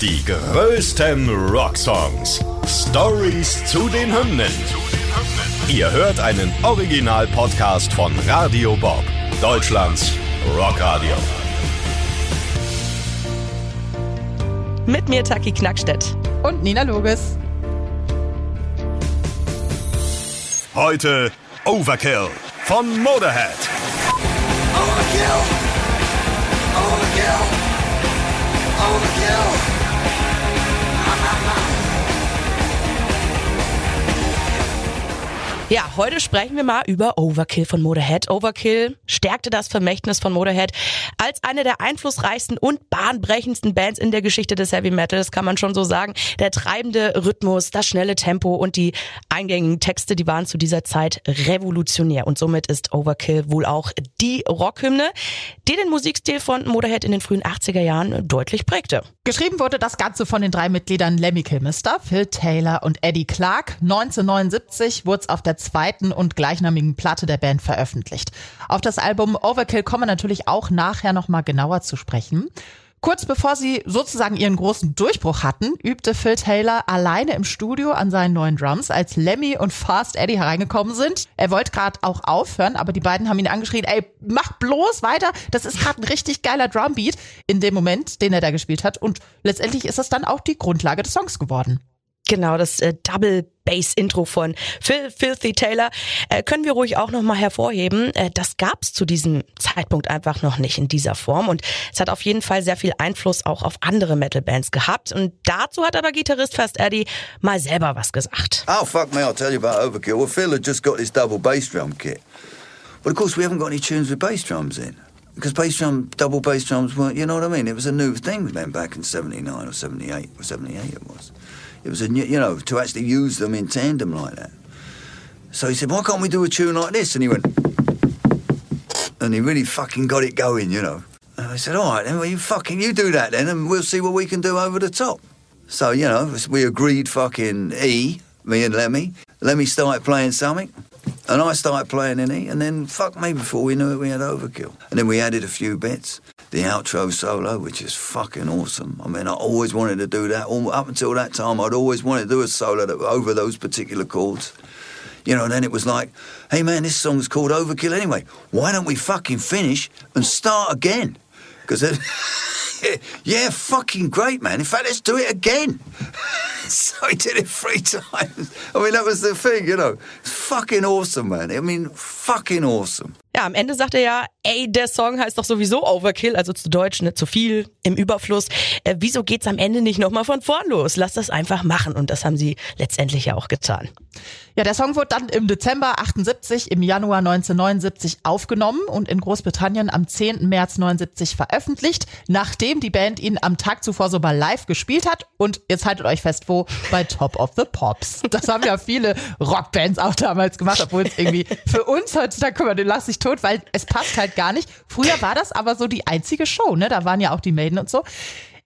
Die größten Rocksongs. Stories zu den Hymnen. Ihr hört einen Original-Podcast von Radio Bob, Deutschlands Rockradio. Mit mir Taki Knackstedt. Und Nina Loges. Heute Overkill von Motorhead. Overkill! Overkill! Overkill! Ja, heute sprechen wir mal über Overkill von Motorhead. Overkill stärkte das Vermächtnis von Motorhead als eine der einflussreichsten und bahnbrechendsten Bands in der Geschichte des Heavy Metals, kann man schon so sagen. Der treibende Rhythmus, das schnelle Tempo und die eingängigen Texte, die waren zu dieser Zeit revolutionär. Und somit ist Overkill wohl auch die Rockhymne, die den Musikstil von Motorhead in den frühen 80er Jahren deutlich prägte. Geschrieben wurde das Ganze von den drei Mitgliedern Lemmy Kilmister, Phil Taylor und Eddie Clark. 1979 wurde es auf der zweiten und gleichnamigen Platte der Band veröffentlicht. Auf das Album Overkill kommen wir natürlich auch nachher nochmal genauer zu sprechen. Kurz bevor sie sozusagen ihren großen Durchbruch hatten, übte Phil Taylor alleine im Studio an seinen neuen Drums, als Lemmy und Fast Eddie hereingekommen sind. Er wollte gerade auch aufhören, aber die beiden haben ihn angeschrien, ey, mach bloß weiter, das ist gerade ein richtig geiler Drumbeat in dem Moment, den er da gespielt hat. Und letztendlich ist das dann auch die Grundlage des Songs geworden. Genau, das äh, Double Bass Intro von Phil Filthy Taylor äh, können wir ruhig auch nochmal hervorheben. Äh, das gab es zu diesem Zeitpunkt einfach noch nicht in dieser Form und es hat auf jeden Fall sehr viel Einfluss auch auf andere Metal Bands gehabt und dazu hat aber Gitarrist Fast Eddie mal selber was gesagt. Oh fuck me, I'll tell you about Overkill. Well, Phil had just got this double bass drum kit, but of course we haven't got any tunes with bass drums in. Because bass drum, double bass drums weren't, you know what I mean? It was a new thing then back in 79 or 78, or 78 it was. It was a new, you know, to actually use them in tandem like that. So he said, why can't we do a tune like this? And he went, and he really fucking got it going, you know. And I said, all right, then, well, you fucking, you do that then, and we'll see what we can do over the top. So, you know, we agreed fucking E, me and Lemmy. Lemmy started playing something, and I started playing in E, and then, fuck me, before we knew it, we had Overkill. And then we added a few bits. The outro solo, which is fucking awesome. I mean, I always wanted to do that. All, up until that time, I'd always wanted to do a solo that, over those particular chords. You know, and then it was like, hey man, this song's called Overkill anyway. Why don't we fucking finish and start again? Because yeah, fucking great, man. In fact, let's do it again. so I did it three times. I mean, that was the thing, you know. Fucking awesome, man. I mean, fucking awesome. Ja, am Ende sagt er ja, ey, der Song heißt doch sowieso Overkill, also zu Deutsch, ne, zu viel, im Überfluss. Äh, wieso geht's am Ende nicht nochmal von vorn los? Lass das einfach machen. Und das haben sie letztendlich ja auch getan. Ja, der Song wurde dann im Dezember 78, im Januar 1979 aufgenommen und in Großbritannien am 10. März 79 veröffentlicht, nachdem die Band ihn am Tag zuvor so mal live gespielt hat. Und jetzt haltet euch fest, wo? Bei Top of the Pops. Das haben ja viele Rockbands auch damals gemacht, obwohl es irgendwie für uns heutzutage, guck mal, den lass ich tot, weil es passt halt gar nicht. Früher war das aber so die einzige Show, ne? Da waren ja auch die Maiden und so.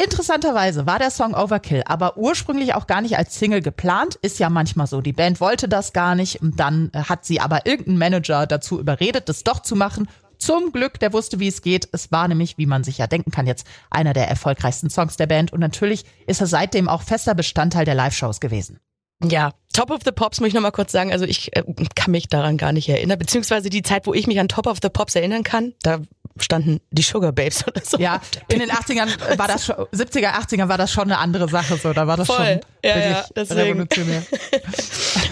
Interessanterweise war der Song Overkill aber ursprünglich auch gar nicht als Single geplant. Ist ja manchmal so. Die Band wollte das gar nicht und dann hat sie aber irgendein Manager dazu überredet, das doch zu machen. Zum Glück, der wusste, wie es geht. Es war nämlich, wie man sich ja denken kann, jetzt einer der erfolgreichsten Songs der Band und natürlich ist er seitdem auch fester Bestandteil der Live-Shows gewesen. Ja, Top of the Pops muss ich nochmal kurz sagen. Also ich äh, kann mich daran gar nicht erinnern. Beziehungsweise die Zeit, wo ich mich an Top of the Pops erinnern kann, da standen die Sugar Babes oder so. Ja, in den 80ern war das schon, 70er, 80er war das schon eine andere Sache so. Da war das Voll. schon Ja, wirklich ja, deswegen. revolutionär.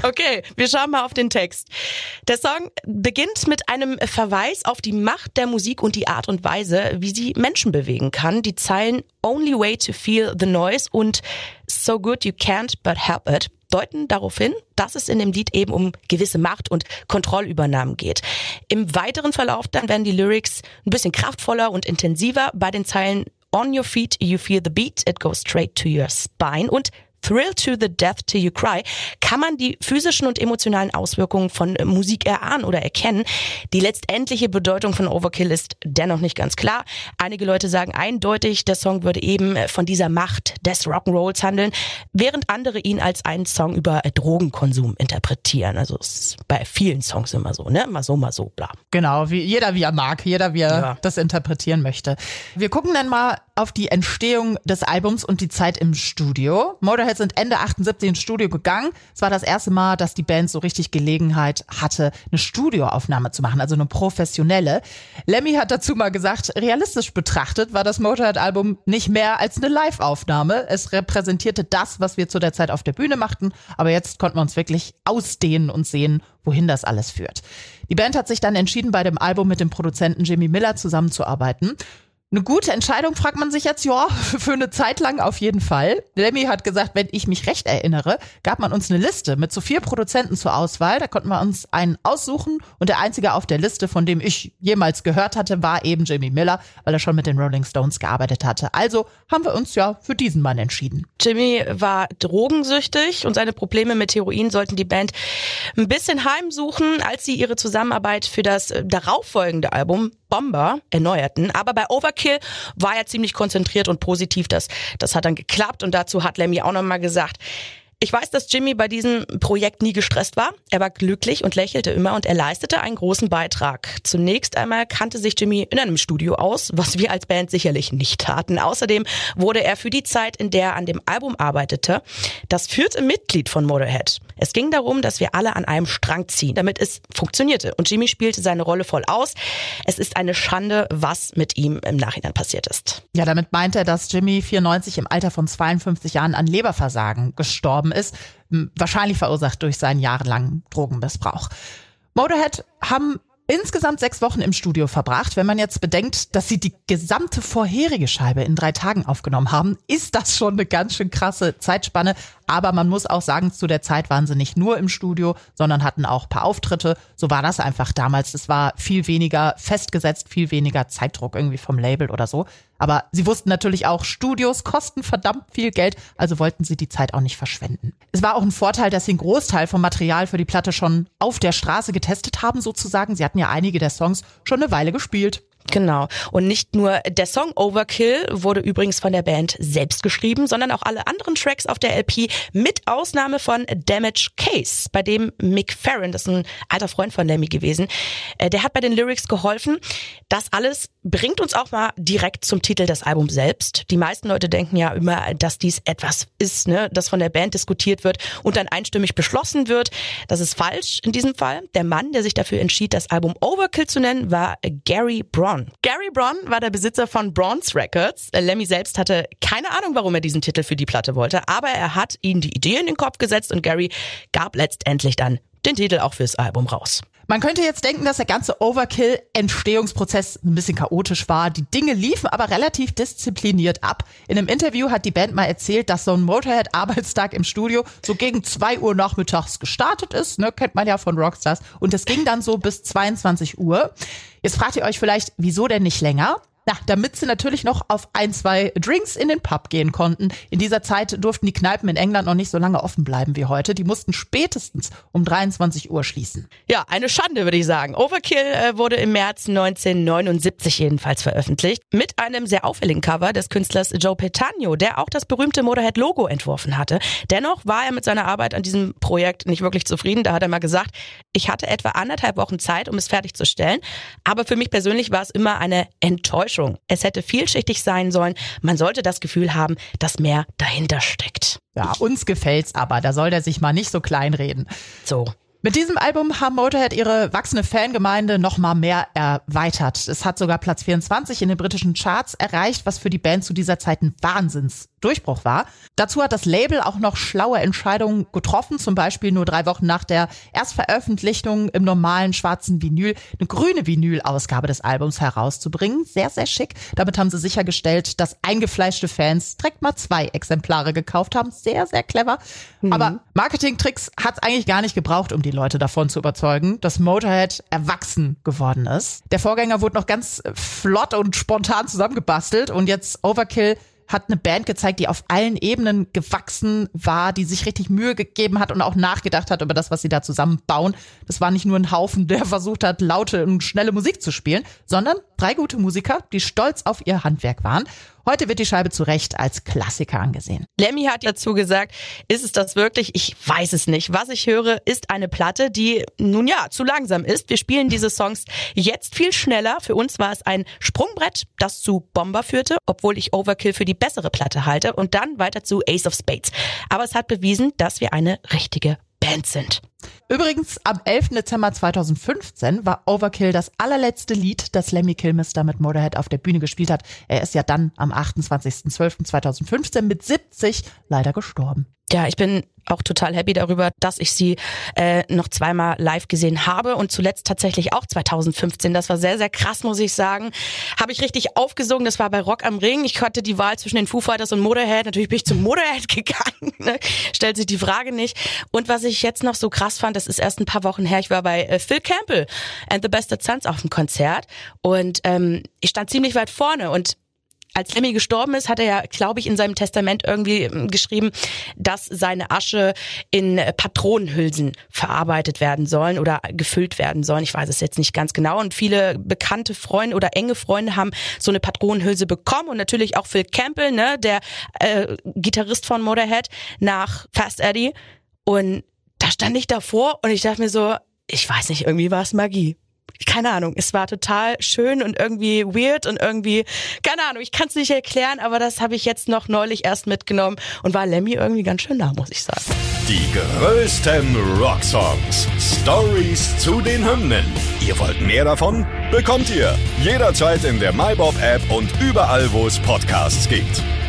Okay, wir schauen mal auf den Text. Der Song beginnt mit einem Verweis auf die Macht der Musik und die Art und Weise, wie sie Menschen bewegen kann. Die Zeilen Only way to feel the noise und So good you can't but help it deuten darauf hin, dass es in dem Lied eben um gewisse Macht und Kontrollübernahmen geht. Im weiteren Verlauf dann werden die Lyrics ein bisschen kraftvoller und intensiver bei den Zeilen On your feet you feel the beat, it goes straight to your spine und Thrill to the Death Till You Cry kann man die physischen und emotionalen Auswirkungen von äh, Musik erahnen oder erkennen. Die letztendliche Bedeutung von Overkill ist dennoch nicht ganz klar. Einige Leute sagen eindeutig, der Song würde eben äh, von dieser Macht des Rock'n'Rolls handeln, während andere ihn als einen Song über äh, Drogenkonsum interpretieren. Also es ist bei vielen Songs immer so, ne? Mal so, mal so, bla. Genau, wie jeder wie er mag, jeder wie er Ja. das interpretieren möchte. Wir gucken dann mal auf die Entstehung des Albums und die Zeit im Studio. Motorhead sind Ende 78 ins Studio gegangen. Es war das erste Mal, dass die Band so richtig Gelegenheit hatte, eine Studioaufnahme zu machen, also eine professionelle. Lemmy hat dazu mal gesagt, realistisch betrachtet war das Motorhead-Album nicht mehr als eine Live-Aufnahme. Es repräsentierte das, was wir zu der Zeit auf der Bühne machten, aber jetzt konnten wir uns wirklich ausdehnen und sehen, wohin das alles führt. Die Band hat sich dann entschieden, bei dem Album mit dem Produzenten Jimmy Miller zusammenzuarbeiten. Eine gute Entscheidung, fragt man sich jetzt, ja, für eine Zeit lang auf jeden Fall. Lemmy hat gesagt, wenn ich mich recht erinnere, gab man uns eine Liste mit so vier Produzenten zur Auswahl. Da konnten wir uns einen aussuchen und der einzige auf der Liste, von dem ich jemals gehört hatte, war eben Jimmy Miller, weil er schon mit den Rolling Stones gearbeitet hatte. Also haben wir uns ja für diesen Mann entschieden. Jimmy war drogensüchtig und seine Probleme mit Heroin sollten die Band ein bisschen heimsuchen, als sie ihre Zusammenarbeit für das darauffolgende Album Bomber erneuerten. Aber bei Overkill war er ziemlich konzentriert und positiv. Das, das hat dann geklappt und dazu hat Lemmy auch nochmal gesagt, ich weiß, dass Jimmy bei diesem Projekt nie gestresst war. Er war glücklich und lächelte immer und er leistete einen großen Beitrag. Zunächst einmal kannte sich Jimmy in einem Studio aus, was wir als Band sicherlich nicht taten. Außerdem wurde er für die Zeit, in der er an dem Album arbeitete, das vierte Mitglied von Motorhead. Es ging darum, dass wir alle an einem Strang ziehen, damit es funktionierte. Und Jimmy spielte seine Rolle voll aus. Es ist eine Schande, was mit ihm im Nachhinein passiert ist. Ja, damit meint er, dass Jimmy 94 im Alter von 52 Jahren an Leberversagen gestorben gestorben ist, wahrscheinlich verursacht durch seinen jahrelangen Drogenmissbrauch. Motorhead haben insgesamt sechs Wochen im Studio verbracht. Wenn man jetzt bedenkt, dass sie die gesamte vorherige Scheibe in drei Tagen aufgenommen haben, ist das schon eine ganz schön krasse Zeitspanne. Aber man muss auch sagen, zu der Zeit waren sie nicht nur im Studio, sondern hatten auch paar Auftritte. So war das einfach damals. Es war viel weniger festgesetzt, viel weniger Zeitdruck irgendwie vom Label oder so. Aber sie wussten natürlich auch, Studios kosten verdammt viel Geld, also wollten sie die Zeit auch nicht verschwenden. Es war auch ein Vorteil, dass sie einen Großteil vom Material für die Platte schon auf der Straße getestet haben, sozusagen. Sie hatten ja einige der Songs schon eine Weile gespielt. Genau. Und nicht nur der Song Overkill wurde übrigens von der Band selbst geschrieben, sondern auch alle anderen Tracks auf der LP mit Ausnahme von Damage Case, bei dem Mick Farron, das ist ein alter Freund von Lemmy gewesen, äh, der hat bei den Lyrics geholfen. Das alles bringt uns auch mal direkt zum Titel des Albums selbst. Die meisten Leute denken ja immer, dass dies etwas ist, ne, das von der Band diskutiert wird und dann einstimmig beschlossen wird. Das ist falsch in diesem Fall. Der Mann, der sich dafür entschied, das Album Overkill zu nennen, war Gary Braun. Braun. Gary Braun war der Besitzer von Bronze Records. Lemmy selbst hatte keine Ahnung, warum er diesen Titel für die Platte wollte, aber er hat ihnen die Idee in den Kopf gesetzt und Gary gab letztendlich dann den Titel auch fürs Album raus. Man könnte jetzt denken, dass der ganze Overkill-Entstehungsprozess ein bisschen chaotisch war. Die Dinge liefen aber relativ diszipliniert ab. In einem Interview hat die Band mal erzählt, dass so ein Motorhead-Arbeitstag im Studio so gegen zwei Uhr nachmittags gestartet ist. Ne, kennt man ja von Rockstars. Und das ging dann so bis 22 Uhr. Jetzt fragt ihr euch vielleicht, wieso denn nicht länger? Na, damit sie natürlich noch auf ein, zwei Drinks in den Pub gehen konnten. In dieser Zeit durften die Kneipen in England noch nicht so lange offen bleiben wie heute. Die mussten spätestens um 23 Uhr schließen. Ja, eine Schande, würde ich sagen. Overkill äh, wurde im März 1979 jedenfalls veröffentlicht. Mit einem sehr auffälligen Cover des Künstlers Joe Petagno, der auch das berühmte Motorhead-Logo entworfen hatte. Dennoch war er mit seiner Arbeit an diesem Projekt nicht wirklich zufrieden. Da hat er mal gesagt, ich hatte etwa anderthalb Wochen Zeit, um es fertigzustellen. Aber für mich persönlich war es immer eine Enttäuschung Enttäuschung. Es hätte vielschichtig sein sollen. Man sollte das Gefühl haben, dass mehr dahinter steckt. Ja, uns gefällt's aber. Da soll der sich mal nicht so kleinreden. So. Mit diesem Album haben Motorhead ihre wachsende Fangemeinde noch mal mehr erweitert. Es hat sogar Platz 24 in den britischen Charts erreicht, was für die Band zu dieser Zeit ein Wahnsinnsdurchbruch war. Dazu hat das Label auch noch schlaue Entscheidungen getroffen, zum Beispiel nur drei Wochen nach der Erstveröffentlichung im normalen schwarzen Vinyl eine grüne Vinyl-Ausgabe des Albums herauszubringen. Sehr, sehr schick. Damit haben sie sichergestellt, dass eingefleischte Fans direkt mal zwei Exemplare gekauft haben. Sehr, sehr clever. Mhm. Aber Marketingtricks hat es eigentlich gar nicht gebraucht, um die Leute davon zu überzeugen, dass Motorhead erwachsen geworden ist. Der Vorgänger wurde noch ganz flott und spontan zusammengebastelt und jetzt Overkill hat eine Band gezeigt, die auf allen Ebenen gewachsen war, die sich richtig Mühe gegeben hat und auch nachgedacht hat über das, was sie da zusammenbauen. Das war nicht nur ein Haufen, der versucht hat, laute und schnelle Musik zu spielen, sondern Drei gute Musiker, die stolz auf ihr Handwerk waren. Heute wird die Scheibe zu Recht als Klassiker angesehen. Lemmy hat dazu gesagt, ist es das wirklich? Ich weiß es nicht. Was ich höre, ist eine Platte, die nun ja zu langsam ist. Wir spielen diese Songs jetzt viel schneller. Für uns war es ein Sprungbrett, das zu Bomber führte, obwohl ich Overkill für die bessere Platte halte und dann weiter zu Ace of Spades. Aber es hat bewiesen, dass wir eine richtige Band sind. Übrigens, am 11. Dezember 2015 war Overkill das allerletzte Lied, das Lemmy Kilmister mit Motorhead auf der Bühne gespielt hat. Er ist ja dann am 28.12.2015 mit 70 leider gestorben. Ja, ich bin auch total happy darüber, dass ich sie äh, noch zweimal live gesehen habe und zuletzt tatsächlich auch 2015. Das war sehr, sehr krass, muss ich sagen. Habe ich richtig aufgesogen. Das war bei Rock am Ring. Ich hatte die Wahl zwischen den Foo Fighters und Motorhead. Natürlich bin ich zum Motorhead gegangen. Ne? Stellt sich die Frage nicht. Und was ich jetzt noch so krass fand, das ist erst ein paar Wochen her. Ich war bei äh, Phil Campbell and the Best Sons auf dem Konzert und ähm, ich stand ziemlich weit vorne und als Lemmy gestorben ist, hat er ja, glaube ich, in seinem Testament irgendwie ähm, geschrieben, dass seine Asche in Patronenhülsen verarbeitet werden sollen oder gefüllt werden sollen. Ich weiß es jetzt nicht ganz genau. Und viele bekannte Freunde oder enge Freunde haben so eine Patronenhülse bekommen und natürlich auch Phil Campbell, ne, der äh, Gitarrist von Motorhead nach Fast Eddie. Und da stand ich davor und ich dachte mir so, ich weiß nicht, irgendwie war es Magie keine Ahnung, es war total schön und irgendwie weird und irgendwie, keine Ahnung, ich kann es nicht erklären, aber das habe ich jetzt noch neulich erst mitgenommen und war Lemmy irgendwie ganz schön nah, muss ich sagen. Die größten Rocksongs. Stories zu den Hymnen. Ihr wollt mehr davon? Bekommt ihr jederzeit in der MyBob-App und überall, wo es Podcasts gibt.